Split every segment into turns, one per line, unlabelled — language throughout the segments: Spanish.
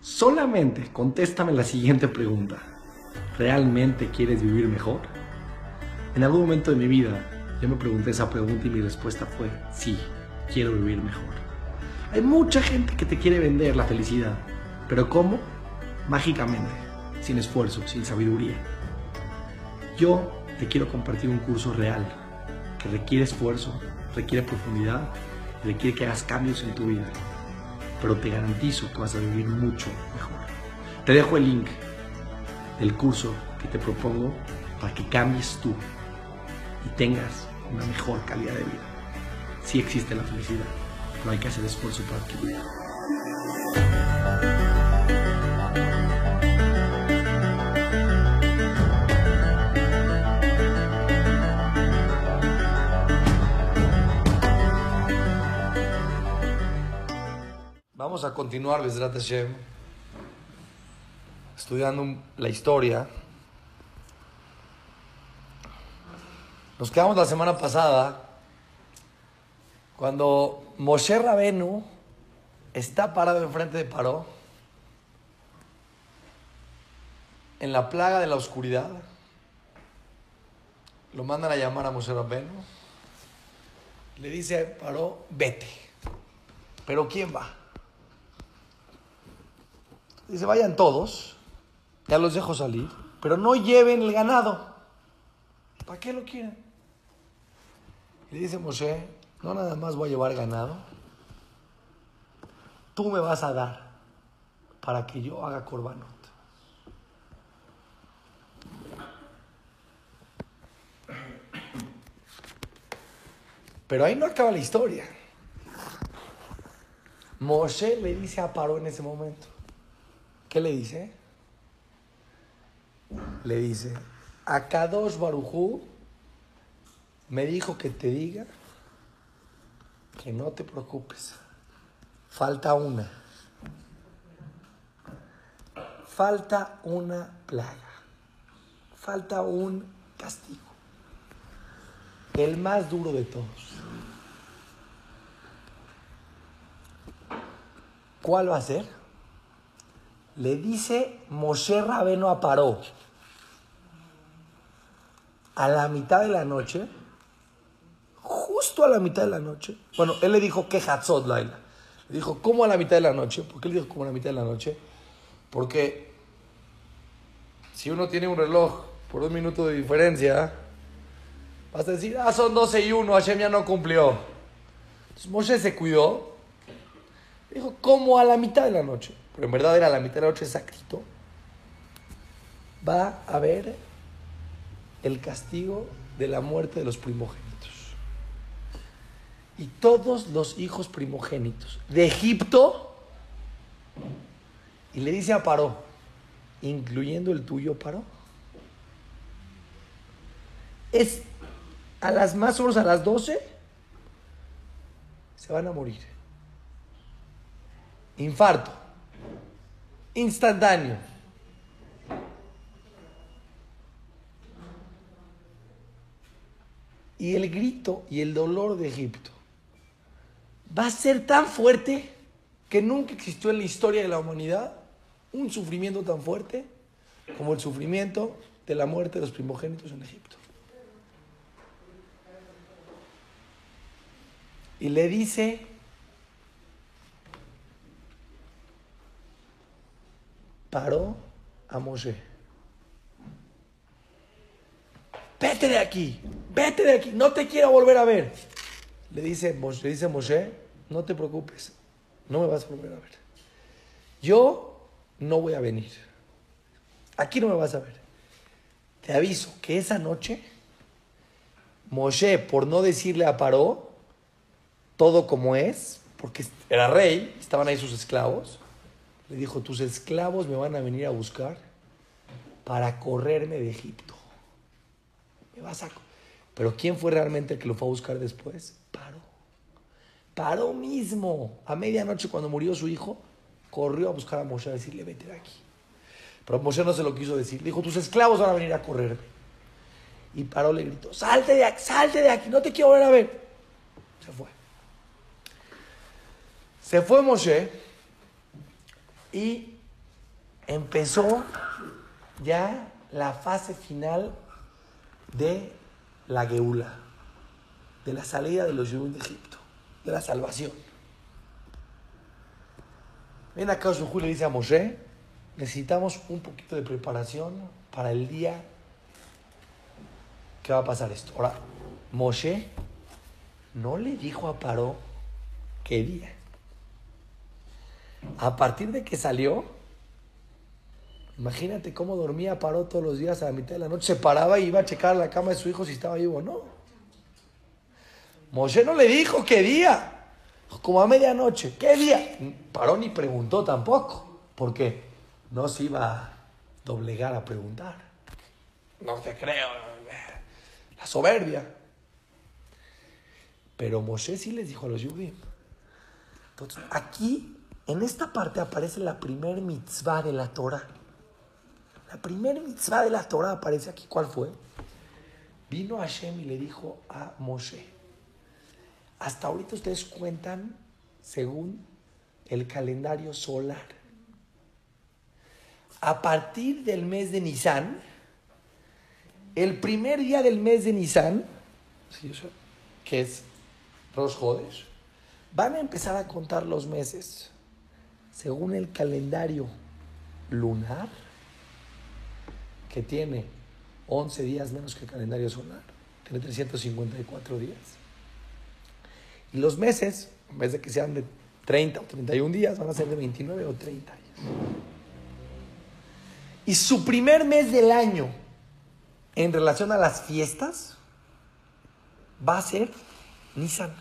Solamente contéstame la siguiente pregunta. ¿Realmente quieres vivir mejor? En algún momento de mi vida yo me pregunté esa pregunta y mi respuesta fue sí, quiero vivir mejor. Hay mucha gente que te quiere vender la felicidad, pero ¿cómo? Mágicamente, sin esfuerzo, sin sabiduría. Yo te quiero compartir un curso real que requiere esfuerzo, requiere profundidad, requiere que hagas cambios en tu vida, pero te garantizo que vas a vivir mucho mejor. Te dejo el link del curso que te propongo para que cambies tú y tengas una mejor calidad de vida. Sí existe la felicidad, pero hay que hacer esfuerzo para adquirirla. Vamos a continuar, Besrat Hashem, estudiando la historia. Nos quedamos la semana pasada cuando Moshe Rabenu está parado enfrente de Paró en la plaga de la oscuridad. Lo mandan a llamar a Moshe Rabenu. Le dice Paró, vete. ¿Pero quién va? Dice, vayan todos, ya los dejo salir, pero no lleven el ganado. ¿Para qué lo quieren? Y dice Moshe, no nada más voy a llevar ganado, tú me vas a dar para que yo haga corbanot. Pero ahí no acaba la historia. Moshe le dice a Paró en ese momento, ¿Qué le dice? Le dice, a Kadosh Barujú me dijo que te diga que no te preocupes. Falta una. Falta una plaga. Falta un castigo. El más duro de todos. ¿Cuál va a ser? Le dice Moshe Rabeno a Paró a la mitad de la noche, justo a la mitad de la noche, bueno, él le dijo que Hatzot Laila. Le dijo, ¿cómo a la mitad de la noche? ¿Por qué le dijo cómo a la mitad de la noche? Porque si uno tiene un reloj por un minuto de diferencia, vas a decir, ah, son 12 y 1, Hashem ya no cumplió. Entonces Moshe se cuidó. Dijo, ¿cómo a la mitad de la noche? pero en verdad era la mitad de la noche exactito, va a haber el castigo de la muerte de los primogénitos. Y todos los hijos primogénitos de Egipto, y le dice a Paró, incluyendo el tuyo, Paró, es a las más o menos a las 12, se van a morir. Infarto instantáneo. Y el grito y el dolor de Egipto va a ser tan fuerte que nunca existió en la historia de la humanidad un sufrimiento tan fuerte como el sufrimiento de la muerte de los primogénitos en Egipto. Y le dice paró a Moshe. Vete de aquí, vete de aquí, no te quiero volver a ver. Le dice, le Moshe, no te preocupes, no me vas a volver a ver. Yo no voy a venir. Aquí no me vas a ver. Te aviso que esa noche, Moshe, por no decirle a Paró todo como es, porque era rey, estaban ahí sus esclavos, le dijo, tus esclavos me van a venir a buscar para correrme de Egipto. Me vas a... Pero ¿quién fue realmente el que lo fue a buscar después? Paró. Paró mismo. A medianoche cuando murió su hijo, corrió a buscar a Moshe a decirle, vete de aquí. Pero Moshe no se lo quiso decir. Le dijo, tus esclavos van a venir a correrme. Y Paró le gritó, salte de aquí, salte de aquí, no te quiero volver a ver. Se fue. Se fue Moshe Y empezó ya la fase final de la Geula, de la salida de los judíos de Egipto, de la salvación. Ven acá, Julio le dice a Moshe, necesitamos un poquito de preparación para el día que va a pasar esto. Ahora, Moshe no le dijo a Paró qué día. A partir de que salió, imagínate cómo dormía Paró todos los días a la mitad de la noche, se paraba y iba a checar la cama de su hijo si estaba vivo o no. Moshe no le dijo qué día, como a medianoche, ¿qué día? Paró ni preguntó tampoco, porque no se iba a doblegar a preguntar. No te creo, la soberbia. Pero Moshe sí les dijo a los Yudim. Entonces, aquí, en esta parte aparece la primer mitzvah de la Torah. La primer mitzvah de la Torah aparece aquí. ¿Cuál fue? Vino Hashem y le dijo a Moshe. Hasta ahorita ustedes cuentan según el calendario solar. A partir del mes de Nisan, el primer día del mes de Nisan, que es Rosh Hodesh, van a empezar a contar los meses según el calendario lunar, que tiene 11 días menos que el calendario solar, tiene 354 días. Y los meses, en vez de que sean de 30 o 31 días, van a ser de 29 o 30 días. Y su primer mes del año en relación a las fiestas va a ser Nisan.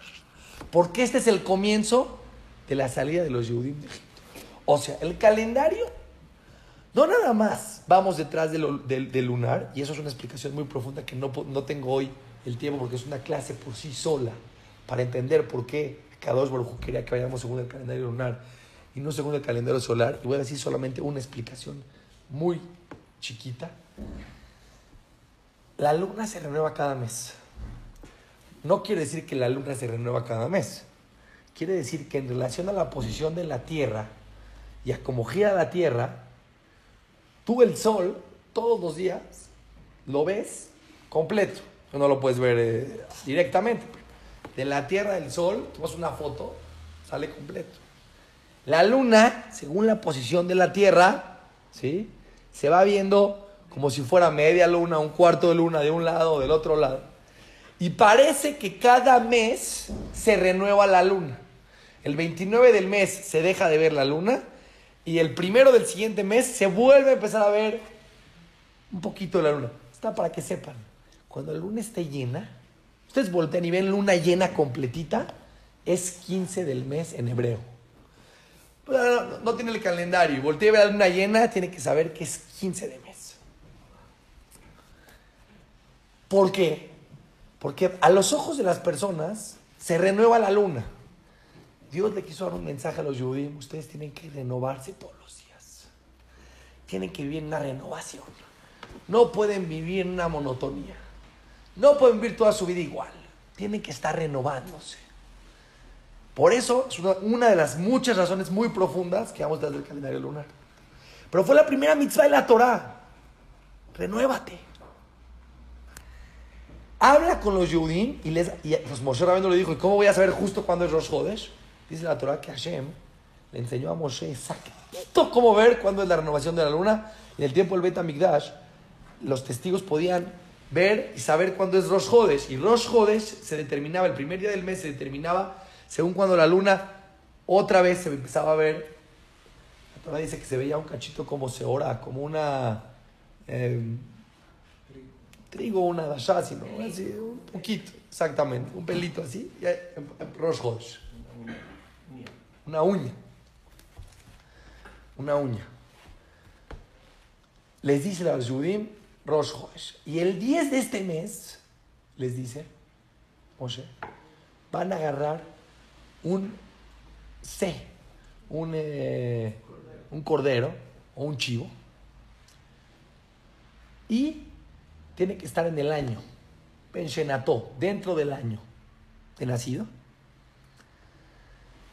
Porque este es el comienzo de la salida de los Yehudim de Egipto. O sea, el calendario, no nada más vamos detrás del lunar, y eso es una explicación muy profunda que no, no tengo hoy el tiempo porque es una clase por sí sola para entender por qué Kadosh Baruj quería que vayamos según el calendario lunar y no según el calendario solar. Y voy a decir solamente una explicación muy chiquita. La luna se renueva cada mes no quiere decir que la luna se renueva cada mes. Quiere decir que en relación a la posición de la Tierra y a cómo gira la Tierra, tú el Sol todos los días lo ves completo. No lo puedes ver eh, directamente. De la Tierra del Sol, tomas una foto, sale completo. La Luna, según la posición de la Tierra, ¿sí? se va viendo como si fuera media luna, un cuarto de luna de un lado o del otro lado. Y parece que cada mes se renueva la luna. El 29 del mes se deja de ver la luna y el primero del siguiente mes se vuelve a empezar a ver un poquito de la luna. Está para que sepan, cuando la luna esté llena, ustedes voltean y ven luna llena completita, es 15 del mes en hebreo. no, tiene el calendario y voltea a ver la luna llena, tiene que saber que es 15 de mes. ¿Por qué? Porque a los ojos de las personas se renueva la luna. Dios le quiso dar un mensaje a los judíos. Ustedes tienen que renovarse todos los días. Tienen que vivir una renovación. No pueden vivir en una monotonía. No pueden vivir toda su vida igual. Tienen que estar renovándose. Por eso es una, de las muchas razones muy profundas que vamos dar del calendario lunar. Pero fue la primera mitzvah de la Torah. Renuévate habla con los Yehudim y les. Y pues Moshe Rabbeinu le dijo: ¿Y cómo voy a saber justo cuándo es Rosh Hodesh? Dice la Torah que Hashem le enseñó a Moshe exactito cómo ver cuándo es la renovación de la luna. En el tiempo del Bet Migdash, los testigos podían ver y saber cuándo es Rosh Hodesh. Y Rosh Hodesh se determinaba, el primer día del mes se determinaba según cuando la luna otra vez se empezaba a ver. La Torah dice que se veía un cachito como se ora, como una. Eh, trigo, una dasha, sino así, un poquito, exactamente, un pelito así, y Rosh Una uña. Una uña. Les dice a los Judim Rosh Y el 10 de este mes, les dice, Moshe, van a agarrar un C, un, eh, un cordero o un chivo, y tiene que estar en el año, pensionató, dentro del año de nacido.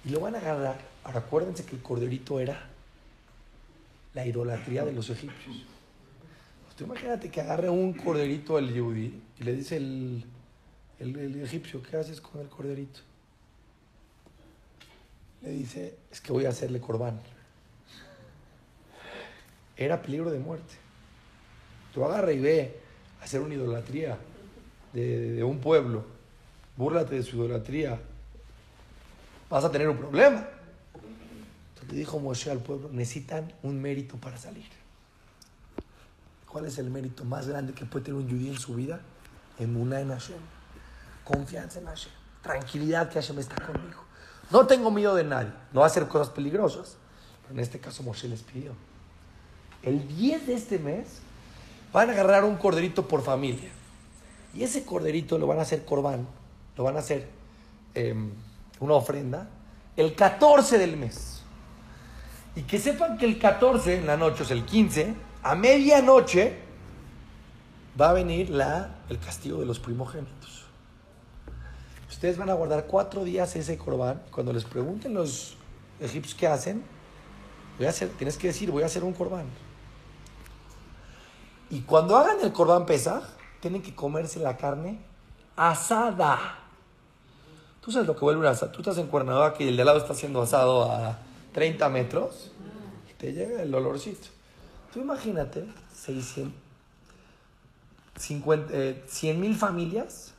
Y lo van a agarrar. Ahora acuérdense que el corderito era la idolatría de los egipcios. Usted imagínate que agarre un corderito al yudí y le dice el, el, el egipcio, ¿qué haces con el corderito? Le dice, es que voy a hacerle corbán. Era peligro de muerte. Tú agarra y ve hacer una idolatría de, de un pueblo. Búrlate de su idolatría. Vas a tener un problema. Entonces le dijo Moshe al pueblo, necesitan un mérito para salir. ¿Cuál es el mérito más grande que puede tener un judío en su vida? Emuná en Hashem. Confianza en Hashem. Tranquilidad que Hashem está conmigo. No tengo miedo de nadie. No va a hacer cosas peligrosas. Pero en este caso Moshe les pidió. El 10 de este mes van a agarrar un corderito por familia. Y ese corderito lo van a hacer corbán. Lo van a hacer eh, una ofrenda. El 14 del mes. Y que sepan que el 14 en la noche, o sea, el 15, a medianoche, va a venir la, el castigo de los primogénitos. Ustedes van a guardar cuatro días ese corbán. Cuando les pregunten los egipcios qué hacen, voy a hacer, tienes que decir, voy a hacer un corbán. Y cuando hagan el corbán pesaj, tienen que comerse la carne asada. Tú sabes lo que vuelve un asado. Tú estás en Cuernavaca y el de lado está haciendo asado a 30 metros y te llega el olorcito. Tú imagínate 600, 50, eh, 100 mil familias,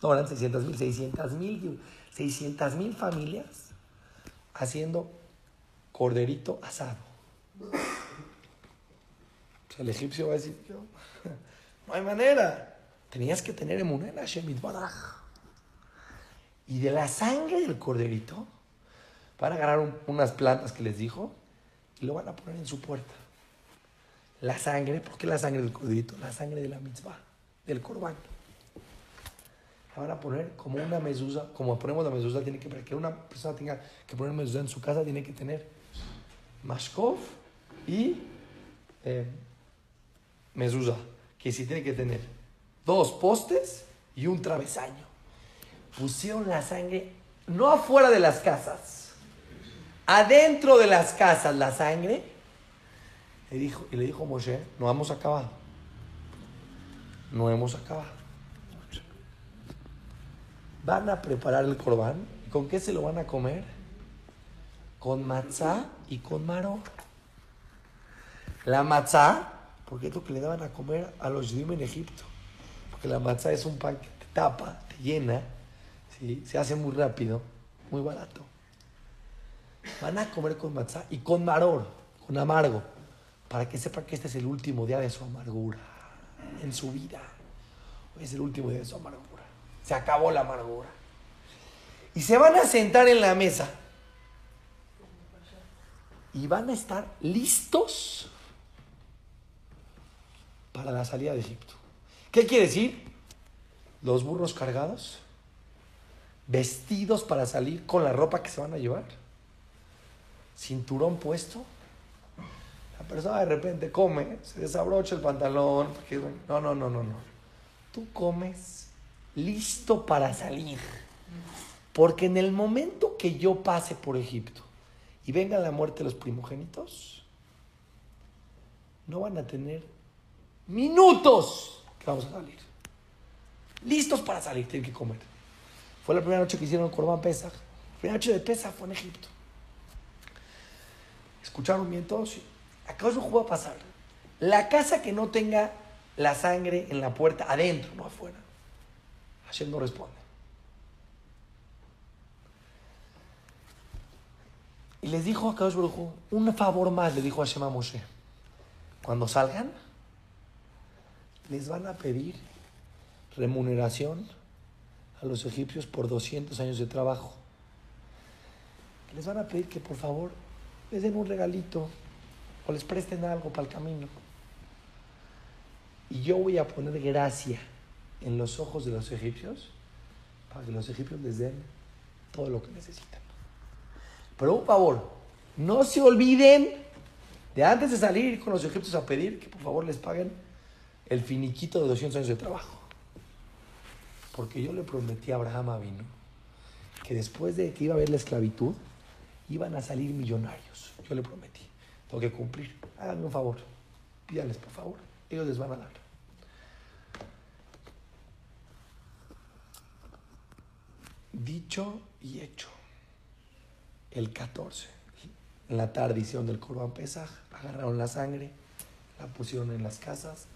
no eran 600 mil, 600 mil, 600 mil familias haciendo corderito asado. El egipcio va a decir, yo, no hay manera. Tenías que tener emuná en Hashem. Y de la sangre del corderito van a agarrar un- unas plantas que les dijo y lo van a poner en su puerta. La sangre, ¿por qué la sangre del corderito? La sangre de la mitzvah, del corbán. La van a poner como una mezuzá, como ponemos la mezuzá, tiene que, para que una persona tenga que poner mezuzá en su casa, tiene que tener mashkov y eh, que sí tiene que tener dos postes y un travesaño. Pusieron la sangre no afuera de las casas, adentro de las casas la sangre. Le dijo, y le dijo Moshe, no hemos acabado. No hemos acabado. Van a preparar el corbán. ¿Con qué se lo van a comer? Con matzá y con maror. La matzá, porque es lo que le daban a comer a los judíos en Egipto. Porque la matzá es un pan que te tapa, te llena, ¿sí? se hace muy rápido, muy barato. Van a comer con matzá y con maror, con amargo, para que sepan que este es el último día de su amargura en su vida. Hoy es el último día de su amargura. Se acabó la amargura. Y se van a sentar en la mesa. Y van a estar listos para la salida de Egipto. ¿Qué quiere decir? Los burros cargados, vestidos para salir con la ropa que se van a llevar, cinturón puesto. La persona de repente come, se desabrocha el pantalón. no, no, no, no, no. Tú comes listo para salir. Porque en el momento que yo pase por Egipto y venga la muerte de los primogénitos, no van a tener minutos que vamos a salir. Listos para salir, tienen que comer. Fue la primera noche que hicieron Corban Pesach. La primera noche de Pesach fue en Egipto. ¿Escucharon bien todos? Acá os va a pasar. La casa que no tenga la sangre en la puerta, adentro, no afuera. Hashem no responde. Y les dijo a Kadosh Baruj un favor más, le dijo Hashem a Moshe. Cuando salgan, les van a pedir remuneración a los egipcios por 200 años de trabajo. Les van a pedir que por favor les den un regalito o les presten algo para el camino. Y yo voy a poner gracia en los ojos de los egipcios para que los egipcios les den todo lo que necesitan. Pero un favor, no se olviden de antes de salir con los egipcios a pedir que por favor les paguen el finiquito de 200 años de trabajo. Porque yo le prometí a Abraham Avino que después de que iba a haber la esclavitud, iban a salir millonarios. Yo le prometí. tengo que cumplir. Háganme un favor, pídanles por favor, ellos les van a dar. Dicho y hecho. El 14. En la tarde hicieron del Corban Pesaj, agarraron la sangre, la pusieron en las casas,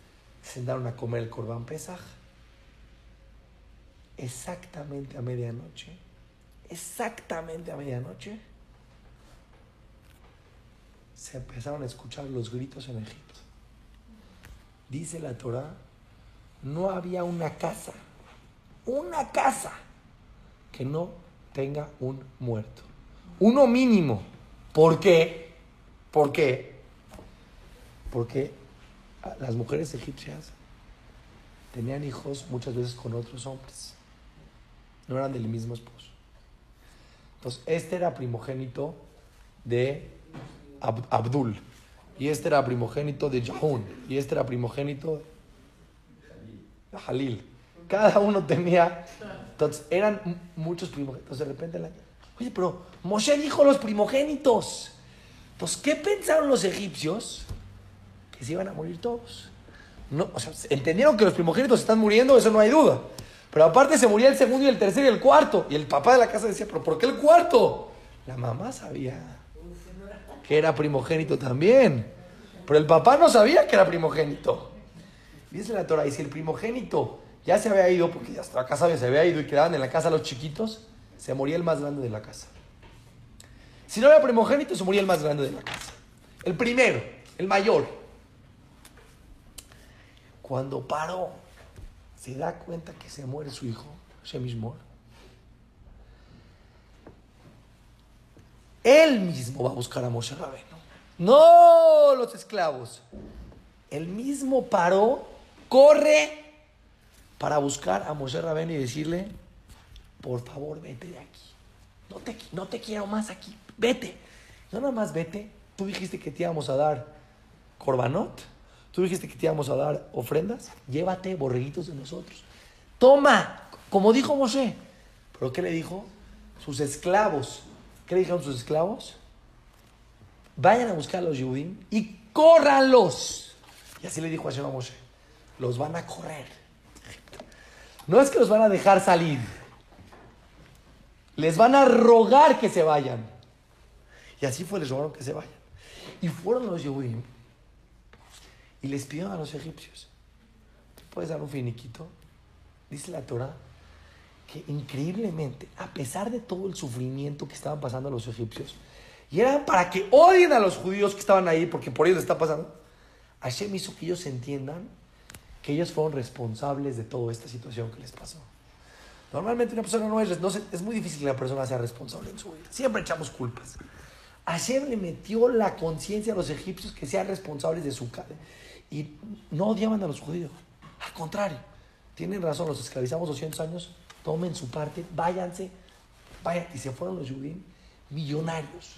se sentaron a comer el Corban Pesaj. Exactamente a medianoche, exactamente a medianoche, se empezaron a escuchar los gritos en Egipto. Dice la Torah, no había una casa, una casa que no tenga un muerto. Uno mínimo. ¿Por qué? ¿Por qué? Porque las mujeres egipcias tenían hijos muchas veces con otros hombres. No eran del mismo esposo. Entonces, este era primogénito de Abdul. Y este era primogénito de Jahun. Y este era primogénito de Halil. Cada uno tenía. Entonces, eran muchos primogénitos. De repente, oye, pero Moshe dijo los primogénitos. Entonces, ¿qué pensaron los egipcios? Que se iban a morir todos. No, o sea, entendieron que los primogénitos están muriendo, eso no hay duda. Pero aparte se moría el segundo y el tercero y el cuarto. Y el papá de la casa decía, ¿pero por qué el cuarto? La mamá sabía que era primogénito también. Pero el papá no sabía que era primogénito. Dice la Torah, y si el primogénito ya se había ido, porque ya hasta la casa se había ido y quedaban en la casa los chiquitos, se moría el más grande de la casa. Si no era primogénito, se moría el más grande de la casa. El primero, el mayor. Cuando paró, se da cuenta que se muere su hijo, mismo. Él mismo va a buscar a Moshe Rabeno. No los esclavos. Él mismo paró, corre para buscar a Moshe Rabeno y decirle, por favor, vete de aquí. No te, no te quiero más aquí. Vete. No nada más vete. Tú dijiste que te íbamos a dar corbanot. Tú dijiste que te íbamos a dar ofrendas. Llévate borreguitos de nosotros. Toma, como dijo Moshe. ¿Pero qué le dijo? Sus esclavos. ¿Qué le dijeron sus esclavos? Vayan a buscar a los Yehudim y córranlos. Y así le dijo a Moshe. Los van a correr. No es que los van a dejar salir les van a rogar que se vayan. Y así fue, les rogaron que se vayan. Y fueron los Yehudim y les pidieron a los egipcios, ¿puedes dar un finiquito? Dice la Torah que increíblemente, a pesar de todo el sufrimiento que estaban pasando los egipcios, y era para que odien a los judíos que estaban ahí, porque por ellos está pasando, Hashem hizo que ellos entiendan que ellos fueron responsables de toda esta situación que les pasó. Normalmente una persona no es, no es muy difícil que la persona sea responsable en su vida. Siempre echamos culpas. Hashem le metió la conciencia a los egipcios que sean responsables de su. Y no odiaban a los judíos. Al contrario, tienen razón, los esclavizamos 200 años, tomen su parte, váyanse, vayan. Y se fueron los judíos millonarios.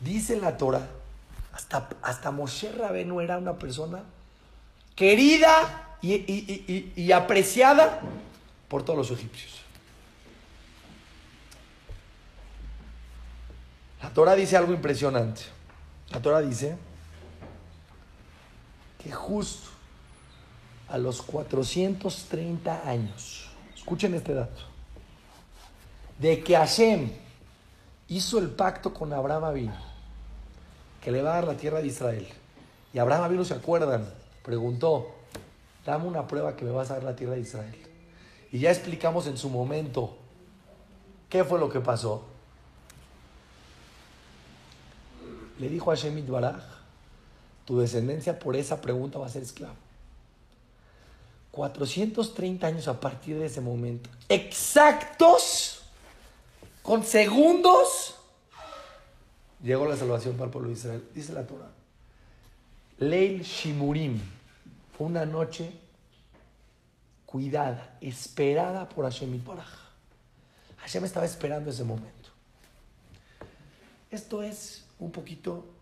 Dice la Torah, hasta, hasta Moshe Rabenu era una persona querida y apreciada por todos los egipcios. La Torah dice algo impresionante. La Torah dice que justo a los 430 años, escuchen este dato, de que Hashem hizo el pacto con Abraham Avino, que le va a dar la tierra de Israel. Y Abraham Avino, ¿se acuerdan? Preguntó, dame una prueba que me vas a dar la tierra de Israel. Y ya explicamos en su momento qué fue lo que pasó. Le dijo a Shemit Baraj, tu descendencia por esa pregunta va a ser esclavo. 430 años a partir de ese momento, exactos, con segundos, llegó la salvación para el pueblo de Israel. Dice la Torah. Leil Shimurim, fue una noche cuidada, esperada por Hashem y Baraj. Hashem estaba esperando ese momento. Esto es un poquito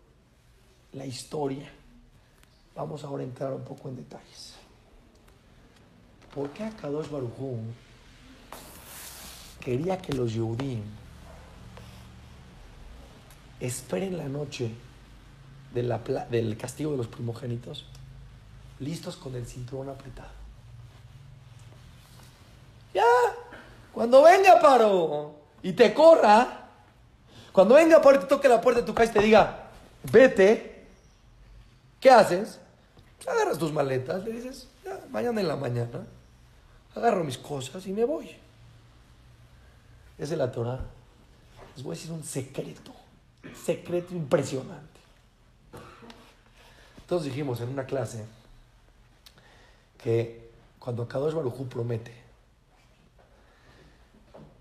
la historia. Vamos ahora a entrar un poco en detalles. ¿Por qué Akadosh Baruj quería que los Yehudim esperen la noche del castigo de los primogénitos, listos con el cinturón apretado. Ya, cuando venga Paro y te corra, cuando venga Paro y te toque la puerta de tu casa y te diga, vete, ¿qué haces? Agarras tus maletas, le dices, ya, mañana en la mañana, agarro mis cosas y me voy. Es la Torah. Les voy a decir un secreto, secreto impresionante. Todos dijimos en una clase que cuando Kadosh Baruj promete,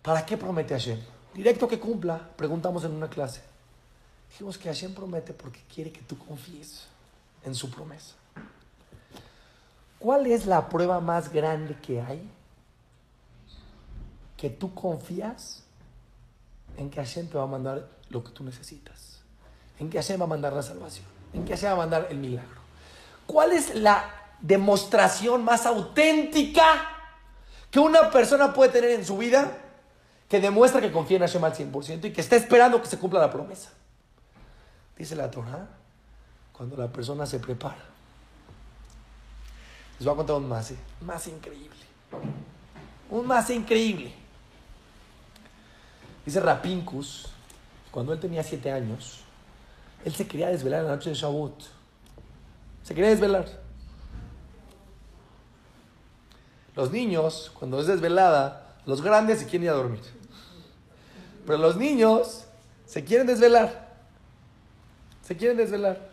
¿para qué promete Hashem? Directo que cumpla, preguntamos en una clase. Dijimos que Hashem promete porque quiere que tú confíes en su promesa. ¿Cuál es la prueba más grande que hay? Que tú confías en que Hashem te va a mandar lo que tú necesitas. En que Hashem va a mandar la salvación. En que Hashem va a mandar el milagro. ¿Cuál es la demostración más auténtica que una persona puede tener en su vida que demuestra que confía en Hashem al 100% y que está esperando que se cumpla la promesa? Dice la Torah, cuando la persona se prepara. Les voy a contar un más, más increíble. Un más increíble. Dice Rapincus, cuando él tenía siete años, él se quería desvelar en la noche de Shavuot. Se quería desvelar. Los niños, cuando es desvelada, los grandes se quieren ir a dormir. Pero los niños se quieren desvelar. Se quieren desvelar.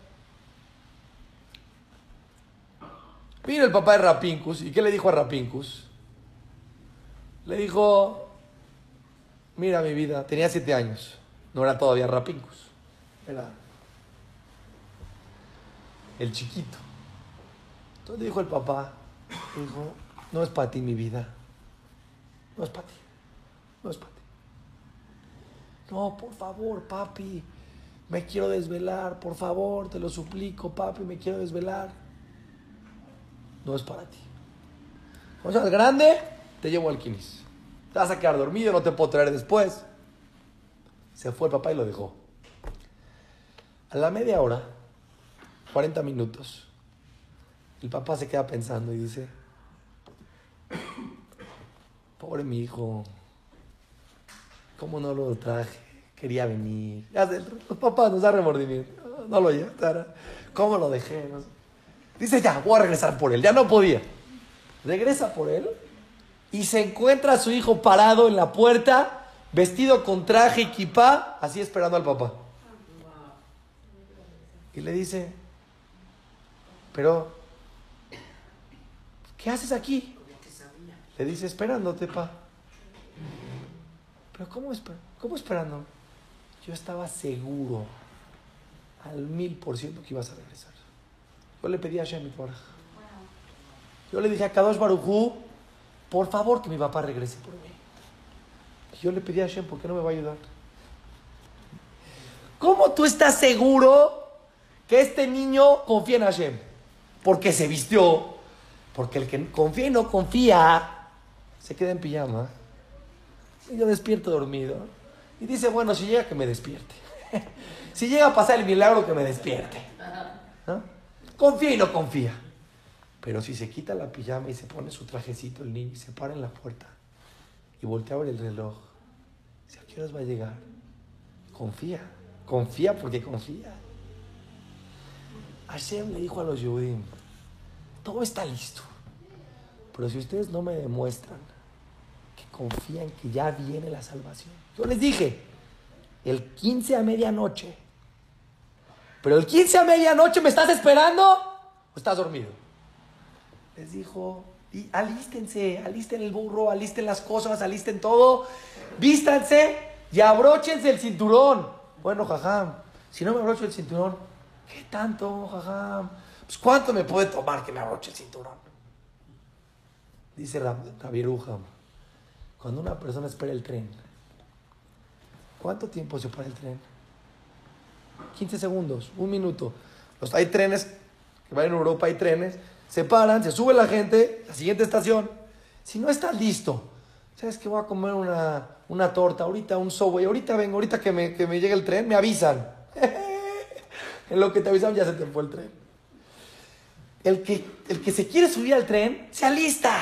Vino el papá de Rapincus. ¿Y qué le dijo a Rapincus? Le dijo, mira mi vida, tenía siete años. No era todavía Rapincus. Era el chiquito. Entonces dijo el papá, dijo, no es para ti mi vida. No es para ti. No es para ti. No, por favor, papi. Me quiero desvelar. Por favor, te lo suplico, papi. Me quiero desvelar. No es para ti. Cuando seas grande, te llevo al Kinis. Te vas a quedar dormido, no te puedo traer después. Se fue el papá y lo dejó. A la media hora, 40 minutos, el papá se queda pensando y dice, pobre mi hijo, ¿cómo no lo traje? Quería venir. Los papás nos da remordimiento. No lo llevé. ¿Cómo lo dejé? No sé. Dice, ya, voy a regresar por él. Ya no podía. Regresa por él y se encuentra a su hijo parado en la puerta, vestido con traje y kipá, así esperando al papá. Y le dice, pero, ¿qué haces aquí? Le dice, esperándote, pa. Pero ¿cómo, esper ¿cómo esperando? Yo estaba seguro al mil por ciento que ibas a regresar. Yo le pedí a Hashem Torah. Yo le dije a Kadosh Barujú, por favor que mi papá regrese por mí. Yo le pedí a Hashem, ¿por qué no me va a ayudar? ¿Cómo tú estás seguro que este niño confía en Hashem? Porque se vistió, porque el que confía y no confía, se queda en pijama. Y yo despierto dormido. Y dice, bueno, si llega que me despierte. si llega a pasar el milagro que me despierte. Confía y no confía. Pero si se quita la pijama y se pone su trajecito el niño y se para en la puerta y voltea a ver el reloj, dice, ¿a qué horas va a llegar? Confía, confía porque confía. Hashem le dijo a los Yudim, todo está listo, pero si ustedes no me demuestran que confían que ya viene la salvación, yo les dije, el 15 a medianoche, pero el 15 a medianoche me estás esperando o estás dormido les dijo, y alístense, alisten el burro, alisten las cosas, alisten todo, vístanse y abróchense el cinturón. Bueno, jajam, si no me abrocho el cinturón, ¿qué tanto, jajam? Pues ¿cuánto me puede tomar que me abroche el cinturón? Dice Rabirujam, cuando una persona espera el tren, ¿cuánto tiempo se para el tren? 15 segundos, un minuto. Los, hay trenes, que van en Europa hay trenes, se paran, se sube la gente, la siguiente estación. Si no estás listo, ¿sabes que voy a comer una, una torta ahorita, un subway? Ahorita vengo, ahorita que me, que me llegue el tren, me avisan. En lo que te avisaron ya se te fue el tren. El que, el que se quiere subir al tren, se alista.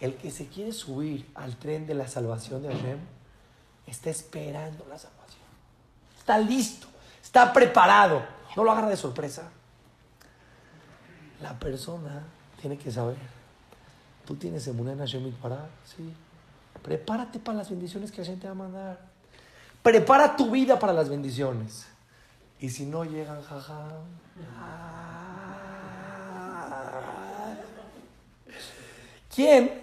El que se quiere subir al tren de la salvación de Hashem, está esperando la salvación. Está listo, está preparado. No lo agarra de sorpresa. La persona tiene que saber. Tú tienes emuná en Hashem para, sí. Prepárate para las bendiciones que Hashem te va a mandar. Prepara tu vida para las bendiciones. Y si no llegan, jaja. ¿Quién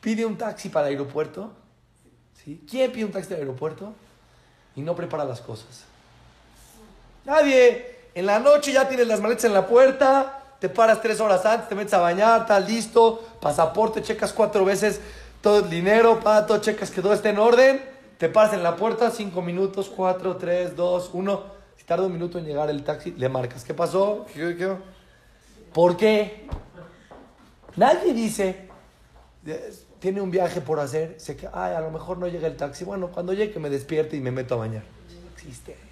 pide un taxi para el aeropuerto? ¿Sí? ¿Quién pide un taxi al aeropuerto y no prepara las cosas? Nadie. En la noche ya tienes las maletas en la puerta, te paras tres horas antes, te metes a bañar, estás listo, pasaporte, checas cuatro veces todo el dinero, pato, checas que todo esté en orden, te paras en la puerta, cinco minutos, cuatro, tres, dos, uno. Si tarda un minuto en llegar el taxi, le marcas. ¿Qué pasó? ¿Qué, qué? ¿Por qué? Nadie dice, tiene un viaje por hacer, sé que, ay, a lo mejor no llega el taxi. Bueno, cuando llegue me despierte y me meto a bañar. No existe.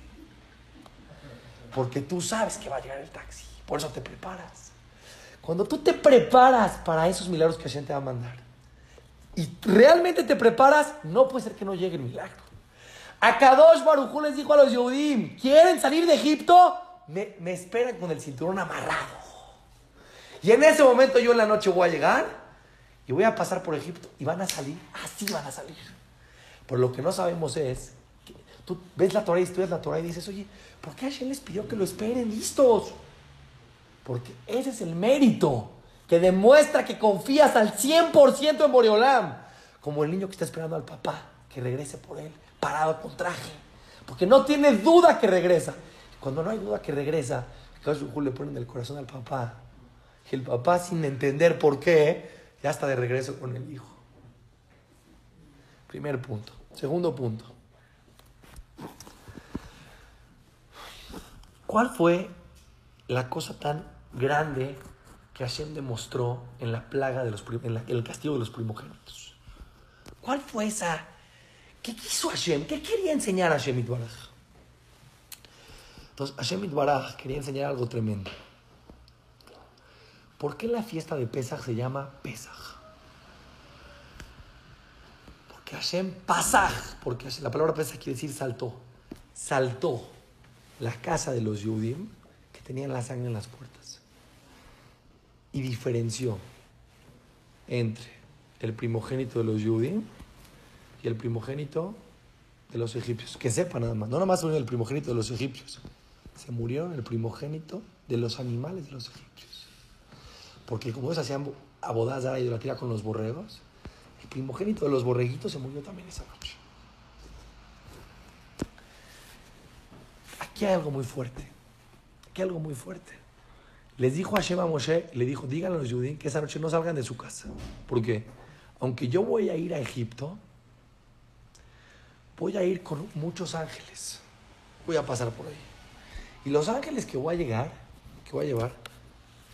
Porque tú sabes que va a llegar el taxi. Por eso te preparas. Cuando tú te preparas para esos milagros que Hashem te va a mandar y realmente te preparas, no puede ser que no llegue el milagro. A Kadosh Barujú les dijo a los Yehudim: ¿Quieren salir de Egipto? Me, me esperan con el cinturón amarrado. Y en ese momento yo en la noche voy a llegar y voy a pasar por Egipto y van a salir, así van a salir. Pero lo que no sabemos es, tú ves la Torah y estudias la Torah y dices, oye, ¿por qué Hashem les pidió que lo esperen listos? Porque ese es el mérito que demuestra que confías al 100% en Boreolam. Como el niño que está esperando al papá que regrese por él, parado con traje. Porque no tiene duda que regresa. Cuando no hay duda que regresa, le ponen el corazón al papá. Y el papá, sin entender por qué, ya está de regreso con el hijo. Primer punto. Segundo punto. ¿Cuál fue la cosa tan grande que Hashem demostró en la plaga de los en, el castigo de los primogénitos? ¿Cuál fue esa? ¿Qué quiso Hashem? ¿Qué quería enseñar Hashem Itbaraj? Entonces, Hashem Itbaraj quería enseñar algo tremendo. ¿Por qué la fiesta de Pesach se llama Pesach? Porque Hashem Pasaj, porque la palabra Pesach quiere decir saltó, saltó la casa de los Yudim que tenían la sangre en las puertas y diferenció entre el primogénito de los Yudim y el primogénito de los egipcios. Que sepa nada más, no nada más el primogénito de los egipcios, se murió el primogénito de los animales de los egipcios. Porque como ellos hacían abodadas de la idolatría con los borregos, el primogénito de los borreguitos se murió también esa noche. Aquí hay algo muy fuerte. Aquí hay algo muy fuerte. Les dijo a Shema Moshe, le dijo, díganle a los judíos que esa noche no salgan de su casa. Porque aunque yo voy a ir a Egipto, voy a ir con muchos ángeles. Voy a pasar por ahí. Y los ángeles que voy a llegar, que voy a llevar,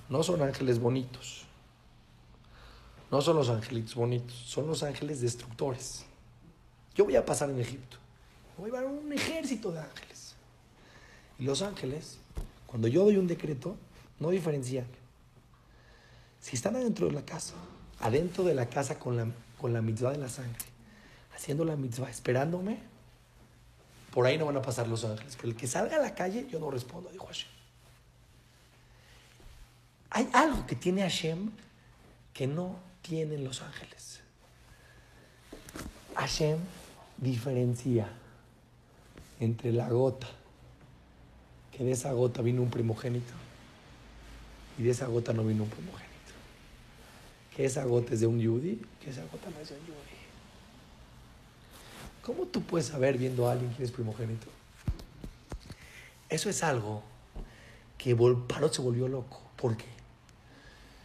no son ángeles bonitos. No son los angelitos bonitos, son los ángeles destructores. Yo voy a pasar en Egipto. Voy a llevar un ejército de ángeles. Los ángeles, cuando yo doy un decreto, no diferencian. Si están adentro de la casa, adentro de la casa con la, con la mitzvah de la sangre, haciendo la mitzvah, esperándome, por ahí no van a pasar los ángeles. Pero el que salga a la calle, yo no respondo, dijo Hashem. Hay algo que tiene Hashem que no tienen los ángeles. Hashem diferencia entre la gota, que de esa gota vino un primogénito, y de esa gota no vino un primogénito. Que esa gota es de un yudi, que esa gota no es de un yudi. ¿Cómo tú puedes saber viendo a alguien que es primogénito? Eso es algo que Parot se volvió loco. ¿Por qué?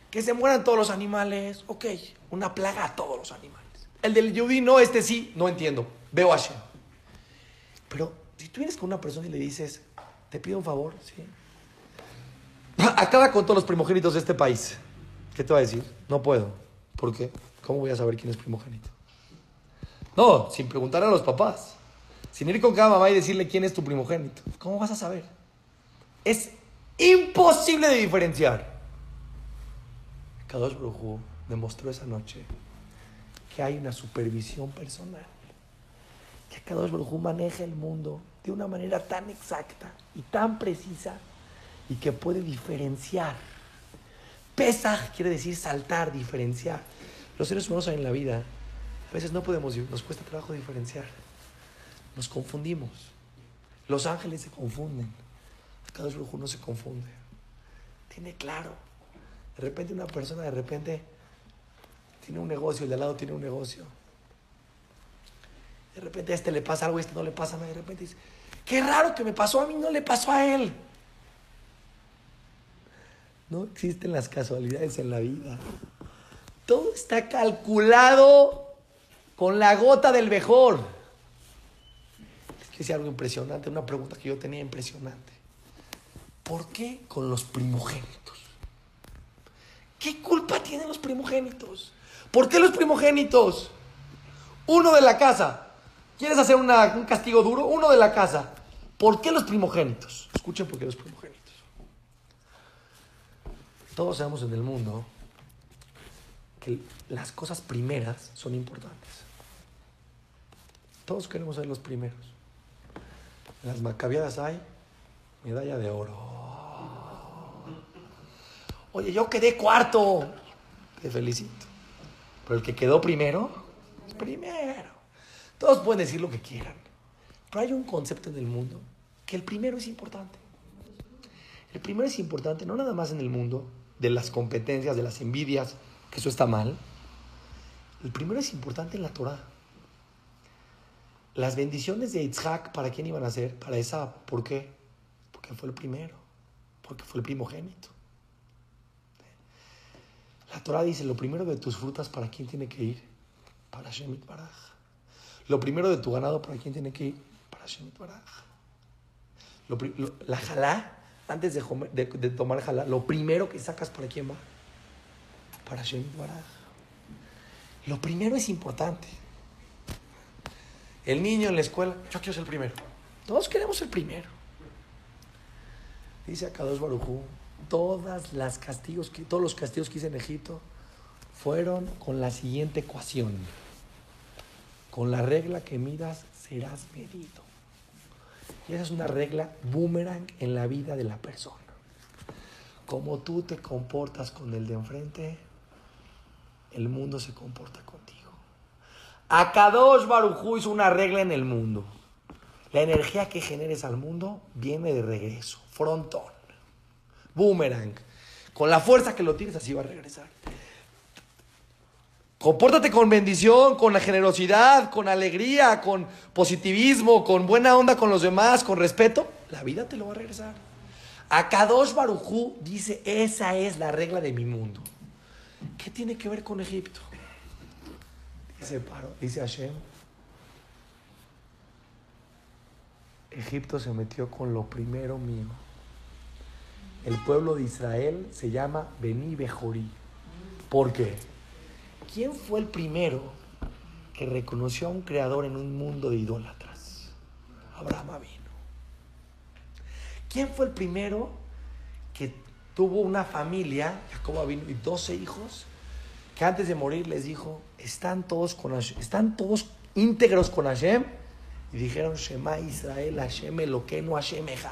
Que se mueran todos los animales. Ok, una plaga a todos los animales. El del Yudí no, este sí, no entiendo. Veo a Hashem. Pero si tú vienes con una persona y le dices, te pido un favor, sí. Acaba con todos los primogénitos de este país. ¿Qué te va a decir? No puedo. ¿Por qué? ¿Cómo voy a saber quién es primogénito? No, sin preguntar a los papás. Sin ir con cada mamá y decirle quién es tu primogénito. ¿Cómo vas a saber? Es imposible de diferenciar. Kadosh Baruj demostró esa noche que hay una supervisión personal. Que Kadosh Baruj maneja el mundo de una manera tan exacta y tan precisa y que puede diferenciar. Pesaj quiere decir saltar, diferenciar. Los seres humanos en la vida a veces no podemos, nos cuesta trabajo diferenciar. Nos confundimos. Los ángeles se confunden. Cada brujo no se confunde. Tiene claro. De repente una persona, de repente, tiene un negocio, el de al lado tiene un negocio. De repente a este le pasa algo, a este no le pasa nada. De repente dice, qué raro que me pasó a mí, no le pasó a él. No existen las casualidades en la vida. Todo está calculado con la gota del mejor decía algo impresionante, una pregunta que yo tenía impresionante. ¿Por qué con los primogénitos? ¿Qué culpa tienen los primogénitos? ¿Por qué los primogénitos? Uno de la casa. ¿Quieres hacer un castigo duro? Uno de la casa. ¿Por qué los primogénitos? Escuchen por qué los primogénitos. Todos sabemos en el mundo que las cosas primeras son importantes. Todos queremos ser los primeros. En las macabiadas hay medalla de oro. Oye, yo quedé cuarto. Te felicito. Pero el que quedó primero, primero. Todos pueden decir lo que quieran. Pero hay un concepto en el mundo que el primero es importante. El primero es importante no nada más en el mundo de las competencias, de las envidias, que eso está mal. El primero es importante en la Torah. Las bendiciones de Isaac, ¿para quién iban a ser? Para esa. ¿Por qué? Porque fue el primero. Porque fue el primogénito. La Torah dice: Lo primero de tus frutas, ¿para quién tiene que ir? Para Shemit Baraj. Lo primero de tu ganado, ¿para quién tiene que ir? Para Shemit Baraj. la jalá, antes de, tomar jalá, lo primero que sacas, ¿para quién va? Para Shemit Baraj. Lo primero es importante. El niño en la escuela, yo quiero ser el primero. Todos queremos ser primero. Dice acá dos Barujú, todas las castigos todos los castigos que hice en Egipto fueron con la siguiente ecuación. Con la regla que midas serás medido. Y esa es una regla boomerang en la vida de la persona. Como tú te comportas con el de enfrente, el mundo se comporta contigo. Akadosh Barujú hizo una regla en el mundo. La energía que generes al mundo viene de regreso, frontón, boomerang. Con la fuerza que lo tires, así va a regresar. Compórtate con bendición, con la generosidad, con alegría, con positivismo, con buena onda con los demás, con respeto. La vida te lo va a regresar. Akadosh Barujú dice: Esa es la regla de mi mundo. ¿Qué tiene que ver con Egipto? Dice, dice Hashem, Egipto se metió con lo primero mío. El pueblo de Israel se llama Bení Bejorí. ¿Por qué? ¿Quién fue el primero que reconoció a un creador en un mundo de idólatras? Abraham vino. ¿Quién fue el primero que tuvo una familia, Jacob vino, y 12 hijos, que antes de morir les dijo, están todos, con están todos íntegros con Hashem. Y dijeron, Shema Israel, Hashem no Hashem Echad.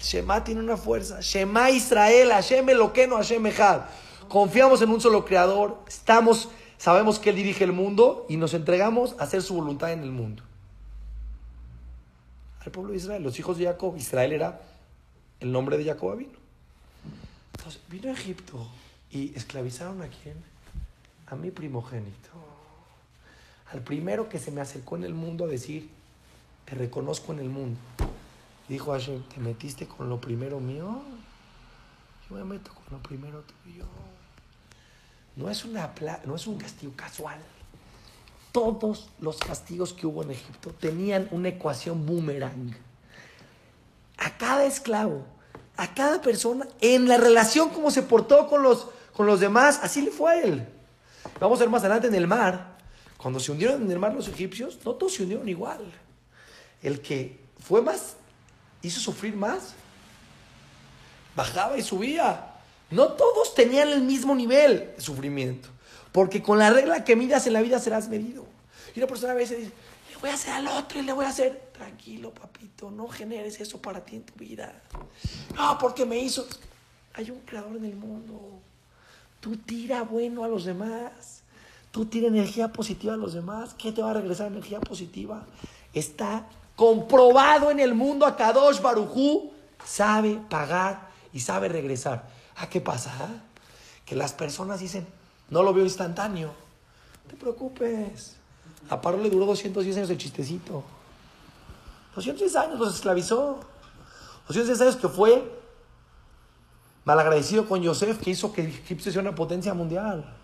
Shema tiene una fuerza. Shema Israel, Hashem no Hashem Echad. Confiamos en un solo creador. Estamos, sabemos que Él dirige el mundo y nos entregamos a hacer su voluntad en el mundo. Al pueblo de Israel, los hijos de Jacob. Israel era el nombre de Jacob vino. Entonces, vino a Egipto y esclavizaron a quién? a mi primogénito, al primero que se me acercó en el mundo a decir, te reconozco en el mundo. Dijo Hashem, ¿te metiste con lo primero mío? Yo me meto con lo primero tuyo. No es, una no es un castigo casual. Todos los castigos que hubo en Egipto tenían una ecuación boomerang. A cada esclavo, a cada persona, en la relación como se portó con los, con los demás, así le fue a él. Vamos a ver más adelante en el mar. Cuando se hundieron en el mar los egipcios, no todos se hundieron igual. El que fue más, hizo sufrir más, bajaba y subía. No todos tenían el mismo nivel de sufrimiento. Porque con la regla que midas en la vida serás medido. Y una persona a veces dice, le voy a hacer al otro y le voy a hacer. Tranquilo, papito, no generes eso para ti en tu vida. No, porque me hizo. Hay un creador en el mundo. Tú tira bueno a los demás. Tú tira energía positiva a los demás. ¿Qué te va a regresar energía positiva? Está comprobado en el mundo a Kadosh Barujú. Sabe pagar y sabe regresar. ¿Ah, qué pasa? Que las personas dicen, no lo veo instantáneo. No te preocupes. A Paro le duró 210 años el chistecito. 210 años los esclavizó. 210 años que fue malagradecido con Yosef, que hizo que Egipto sea una potencia mundial.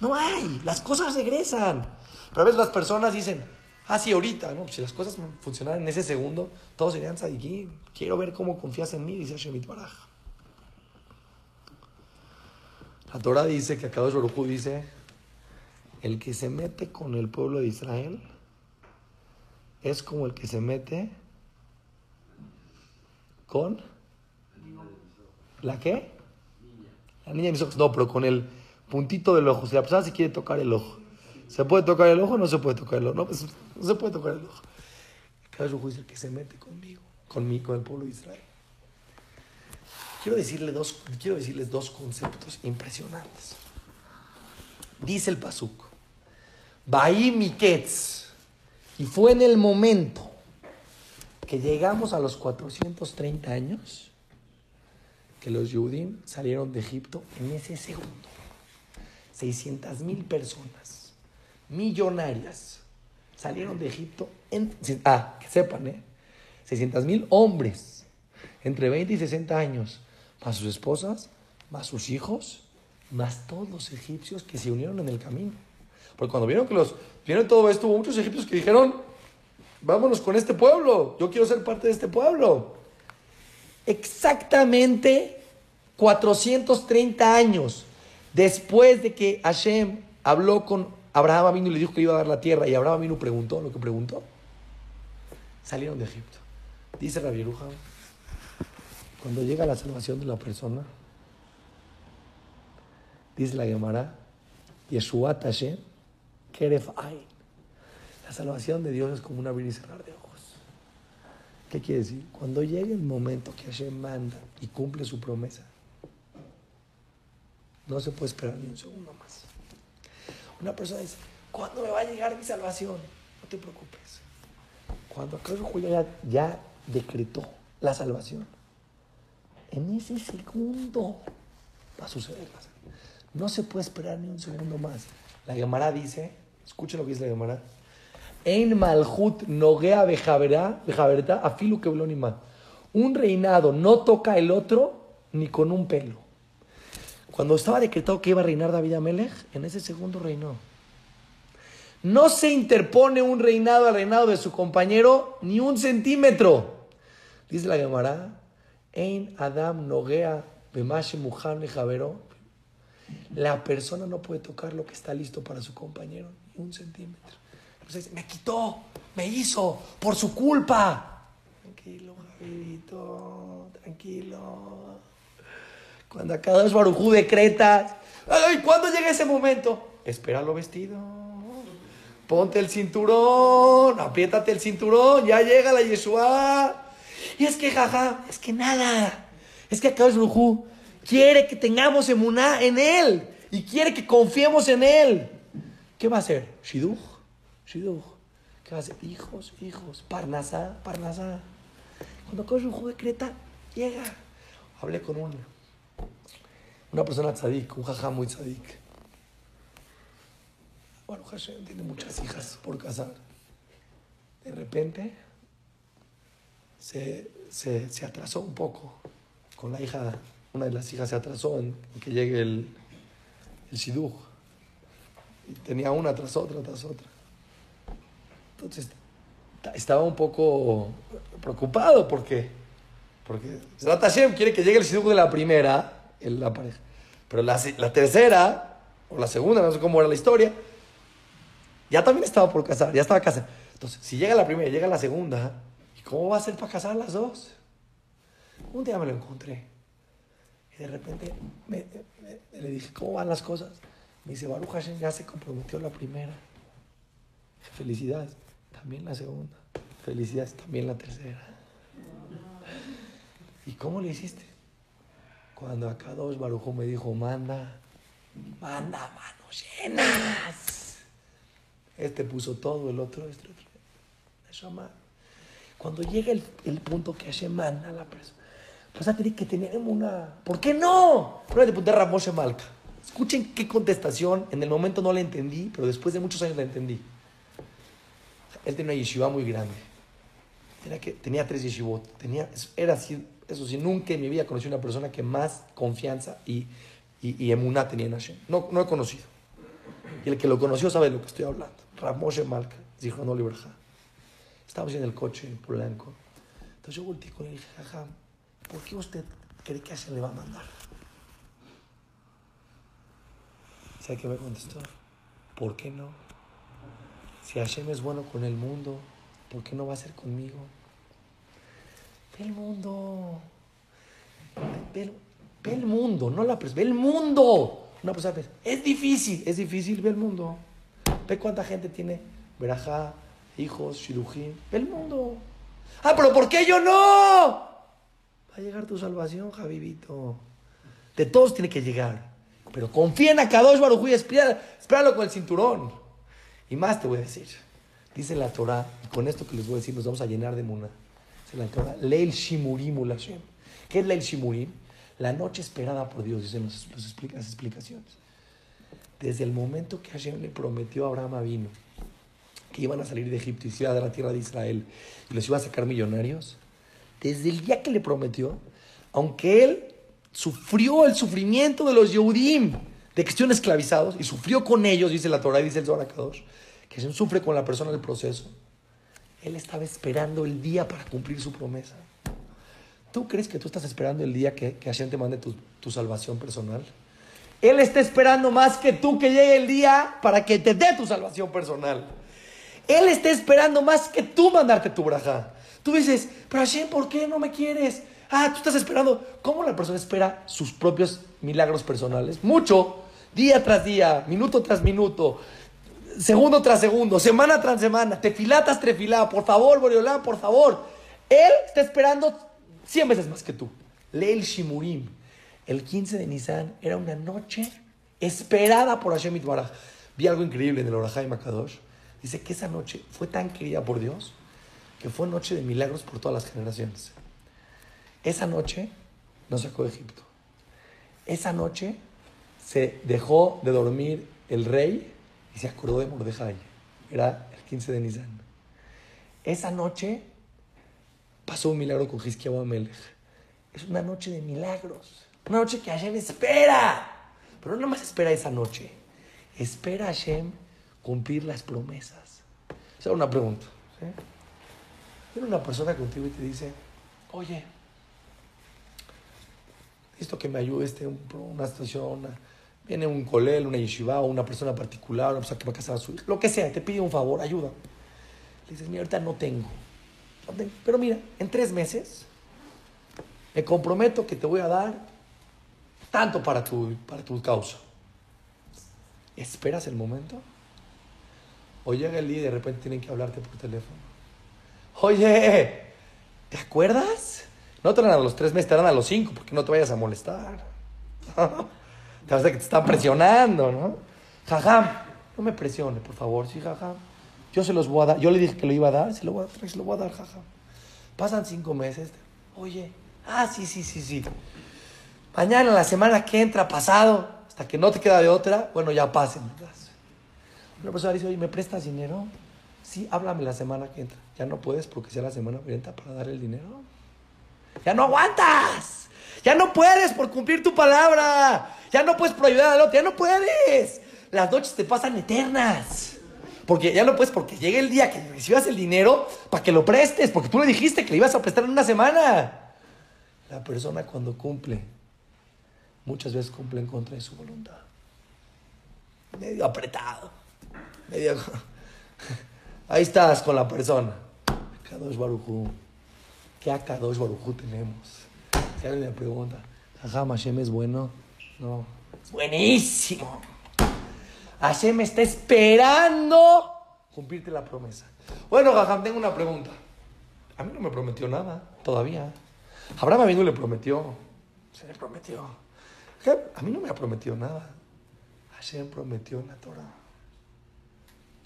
No hay, las cosas regresan. Pero a veces las personas dicen, ah, sí, ahorita, ¿no? Si las cosas funcionaran en ese segundo, todos serían sadiquín. Quiero ver cómo confías en mí, dice Shemit Baraj. La Torah dice que acá Baruj dice, el que se mete con el pueblo de Israel es como el que se mete con la qué? La niña de mis ojos. No, pero con el puntito del ojo. Si la persona se quiere tocar el ojo, ¿se puede tocar el ojo o no se puede tocar el ojo? No, pues, no se puede tocar el ojo. Cada es el que se mete conmigo, conmigo, con el pueblo de Israel. Quiero, decirle dos, quiero decirles dos conceptos impresionantes. Dice el Pasuk, Miketz, y fue en el momento que llegamos a los 430 años que los Yudim salieron de Egipto en ese segundo. 600 mil personas, millonarias, salieron de Egipto en... Ah, que sepan, ¿eh? 600 mil hombres, entre 20 y 60 años, más sus esposas, más sus hijos, más todos los egipcios que se unieron en el camino. Porque cuando vieron que los vieron todo esto, hubo muchos egipcios que dijeron, vámonos con este pueblo, yo quiero ser parte de este pueblo. Exactamente 430 años después de que Hashem habló con Abraham vino y le dijo que iba a dar la tierra y Abraham vino preguntó lo que preguntó, salieron de Egipto. Dice Rabbi cuando llega la salvación de la persona, dice la Gemara, Yeshua Hashem, Keref Ain. La salvación de Dios es como un abrir y cerrar de ojos. ¿Qué quiere decir? Cuando llegue el momento que Hashem manda y cumple su promesa, no se puede esperar ni un segundo más. Una persona dice, ¿cuándo me va a llegar mi salvación? No te preocupes. Cuando acaso ya, ya decretó la salvación, en ese segundo va a suceder. No se puede esperar ni un segundo más. La Gemara dice, escuchen lo que dice la Gemara. En Malhut Nogea Bejaverta Afilu Keblonima. Un reinado no toca el otro ni con un pelo. Cuando estaba decretado que iba a reinar David Amelech, en ese segundo reinó. No se interpone un reinado al reinado de su compañero ni un centímetro. Dice la Gemara, Ein Adam Nogea La persona no puede tocar lo que está listo para su compañero, ni un centímetro. Entonces, me quitó, me hizo, por su culpa. Tranquilo, Javierito, tranquilo. Cuando es Barujú decreta, ay, ¿cuándo llega ese momento? Espéralo vestido. Ponte el cinturón, apriétate el cinturón, ya llega la Yeshua. Y es que, jaja, es que nada. Es que acá es Rujú quiere que tengamos emuná en Él y quiere que confiemos en Él. ¿Qué va a hacer? Shiduch, Shiduch. ¿Qué va a hacer? Hijos, hijos, Parnasá, Parnasá. Cuando acá es Rujú decreta, llega. Hablé con una, una persona tzadik, un jajá muy tzadik. Bueno, Hashem tiene muchas hijas por casar. De repente se, se, atrasó un poco con la hija, una de las hijas se atrasó en, que llegue el, el shidduch. Y tenía una tras otra, tras otra. Entonces estaba un poco preocupado porque, porque Hashem quiere que llegue el shidduch de la primera, en la pareja. Pero la, la tercera, o la segunda, no sé cómo era la historia, ya también estaba por casar, ya estaba casada. Entonces, si llega la primera y llega la segunda, ¿Cómo va a ser para casar las dos? Un día me lo encontré. Y de repente le dije, ¿cómo van las cosas? Me dice, Baruch Hashem ya se comprometió la primera. Felicidades. También la segunda. Felicidades. También la tercera. ¿Y cómo le hiciste? Cuando acá dos Barujo me dijo, manda, manda manos llenas. Este puso todo, el otro, este otro. Cuando llega el, el punto que Hashem manda a la persona, pues a tener que tener una... ¿Por qué no? No le pregunté a Ramoshe Malka. Escuchen qué contestación. En el momento no la entendí, pero después de muchos años la entendí. Él tenía una yeshiva muy grande. Era que tenía tres yeshivot. Tenía, era así, eso sí, nunca en mi vida conocí una persona que más confianza y, y, y emuná tenía en Hashem. No, no he conocido. Y el que lo conoció sabe de lo que estoy hablando. Ramoshe Malka, dijo no Libraja. Estábamos en el coche en Polanco. Entonces yo volteé con él y dije, jaja, ¿por qué usted cree que Hashem le va a mandar? ¿Sabe qué me contestó? ¿Por qué no? Si Hashem es bueno con el mundo, ¿por qué no va a ser conmigo? Ve el mundo. Ve, ve- ve el mundo, no la persona. Ve el mundo. Una persona es difícil, es difícil, ve el mundo. Ve cuánta gente tiene verajá, hijos, shirujín. Ve el mundo. Ah, pero ¿por qué yo no? Va a llegar tu salvación, Javivito. De todos tiene que llegar. Pero confía en Akadosh Baruj y espera- espéralo con el cinturón. Y más te voy a decir. Dice la Torah, y con esto que les voy a decir nos vamos a llenar de muna. Dice la Torah, Leil Shimurim ul Hashem. ¿Qué es Leil Shimurim? La noche esperada por Dios, dicen las explicaciones. Desde el momento que Hashem le prometió a Abraham vino que iban a salir de Egipto y se iba dar la tierra de Israel y los iba a sacar millonarios, desde el día que le prometió, aunque él sufrió el sufrimiento de los Yehudim, de que estuvieron esclavizados, y sufrió con ellos, dice la Torah y dice el Zohar Kadosh, que Hashem sufre con la persona del proceso, él estaba esperando el día para cumplir su promesa. ¿Tú crees que tú estás esperando el día que, que Hashem te mande tu, tu salvación personal? Él está esperando más que tú que llegue el día para que te dé tu salvación personal. Él está esperando más que tú mandarte tu braja. Tú dices, pero Hashem, ¿por qué no me quieres? Ah, tú estás esperando. ¿Cómo la persona espera sus propios milagros personales? Mucho, día tras día, minuto tras minuto, segundo tras segundo, semana tras semana, tefilá tras tefilá. Por favor, Boreolá, por favor. Él está esperando 100 veces más que tú. Leil Shimurim. El 15 de Nisan era una noche esperada por Hashem Itbaraj. Vi algo increíble en el Orajá de Makadosh. Dice que esa noche fue tan querida por Dios que fue noche de milagros por todas las generaciones. Esa noche nos sacó de Egipto. Esa noche se dejó de dormir el rey y se acordó de Mordejai. Era el 15 de Nisan. Esa noche pasó un milagro con Hizkiyahu Amelech. Es una noche de milagros. Una noche que Hashem espera. Pero no más espera esa noche. Espera Hashem cumplir las promesas. Esa es una pregunta. ¿sí? Una persona contigo y te dice, oye, esto que me ayude este, un- una situación, viene un colel, una yeshiva, una persona particular, una persona que va a casar a su hijo, lo que sea, te pide un favor, ayuda. Le dices, mira, ahorita no tengo. No tengo. Pero mira, en tres meses me comprometo que te voy a dar tanto para tu, para tu causa. ¿Esperas el momento? O llega el día y de repente tienen que hablarte por teléfono. Oye, ¿te acuerdas? No te dan a los tres meses, te dan a los cinco, porque no te vayas a molestar. te vas a que te están presionando, ¿no? Jajam, no me presione, por favor, sí, jajam. Yo se los voy a dar. Yo le dije que lo iba a dar, se lo voy a dar, se lo voy a dar, jajam. Pasan cinco meses. Oye, ah, sí, sí, sí, sí. Mañana, la semana que entra, pasado, hasta que no te queda de otra, bueno, ya pasen. Una persona dice, oye, ¿me prestas dinero? Sí, háblame la semana que entra. Ya no puedes porque sea la semana que entra para dar el dinero. Ya no aguantas. Ya no puedes por cumplir tu palabra. Ya no puedes por ayudar al otro. Ya no puedes. Las noches te pasan eternas. Porque ya no puedes porque llega el día que recibas el dinero para que lo prestes. Porque tú le dijiste que le ibas a prestar en una semana. La persona cuando cumple, muchas veces cumple en contra de su voluntad. Medio apretado. Medio... Ahí estás con la persona. Kadosh Barujú. ¿Qué Akadosh Barujú tenemos? Si alguien me pregunta, Ajá, Hashem es bueno. No, es buenísimo. Hashem está esperando cumplirte la promesa. Bueno, Jajam, tengo una pregunta. A mí no me prometió nada, todavía. Abraham Avinu le prometió. Se le prometió. A mí no me ha prometido nada. Hashem prometió en la Torah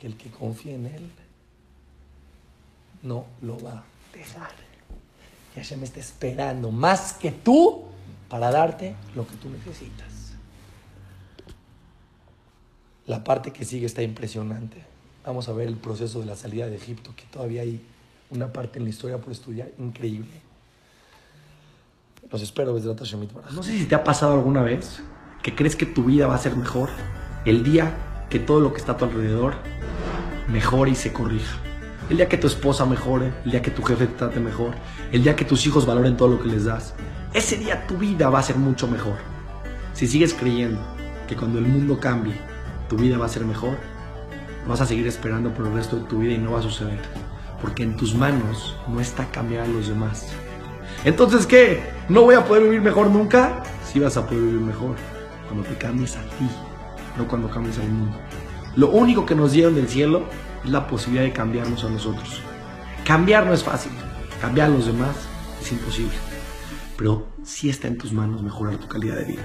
que el que confía en él no lo va a dejar. Y Hashem está esperando más que tú para darte lo que tú necesitas. La parte que sigue está impresionante. Vamos a ver el proceso de la salida de Egipto, que todavía hay una parte en la historia por estudiar increíble. Los espero desde No sé si te ha pasado alguna vez que crees que tu vida va a ser mejor el día que todo lo que está a tu alrededor mejore y se corrija. El día que tu esposa mejore, el día que tu jefe te trate mejor, el día que tus hijos valoren todo lo que les das, ese día tu vida va a ser mucho mejor. Si sigues creyendo que cuando el mundo cambie, tu vida va a ser mejor, vas a seguir esperando por el resto de tu vida y no va a suceder. Porque en tus manos no está cambiar a los demás. Entonces, ¿qué? ¿No voy a poder vivir mejor nunca? Sí vas a poder vivir mejor cuando te cambies a ti, no cuando cambies al mundo. Lo único que nos dieron del cielo es la posibilidad de cambiarnos a nosotros. Cambiar no es fácil, cambiar a los demás es imposible pero sí está en tus manos mejorar tu calidad de vida.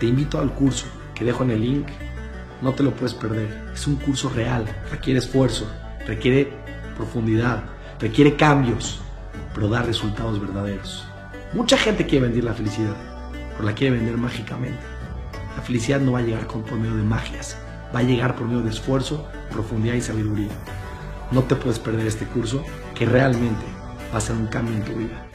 Te invito al curso que dejo en el link, no te lo puedes perder. Es un curso real, requiere esfuerzo, requiere profundidad, requiere cambios, pero da resultados verdaderos. Mucha gente quiere vender la felicidad, pero la quiere vender mágicamente. La felicidad no va a llegar con, por medio de magias, va a llegar por medio de esfuerzo, profundidad y sabiduría. No te puedes perder este curso que realmente va a ser un cambio en tu vida.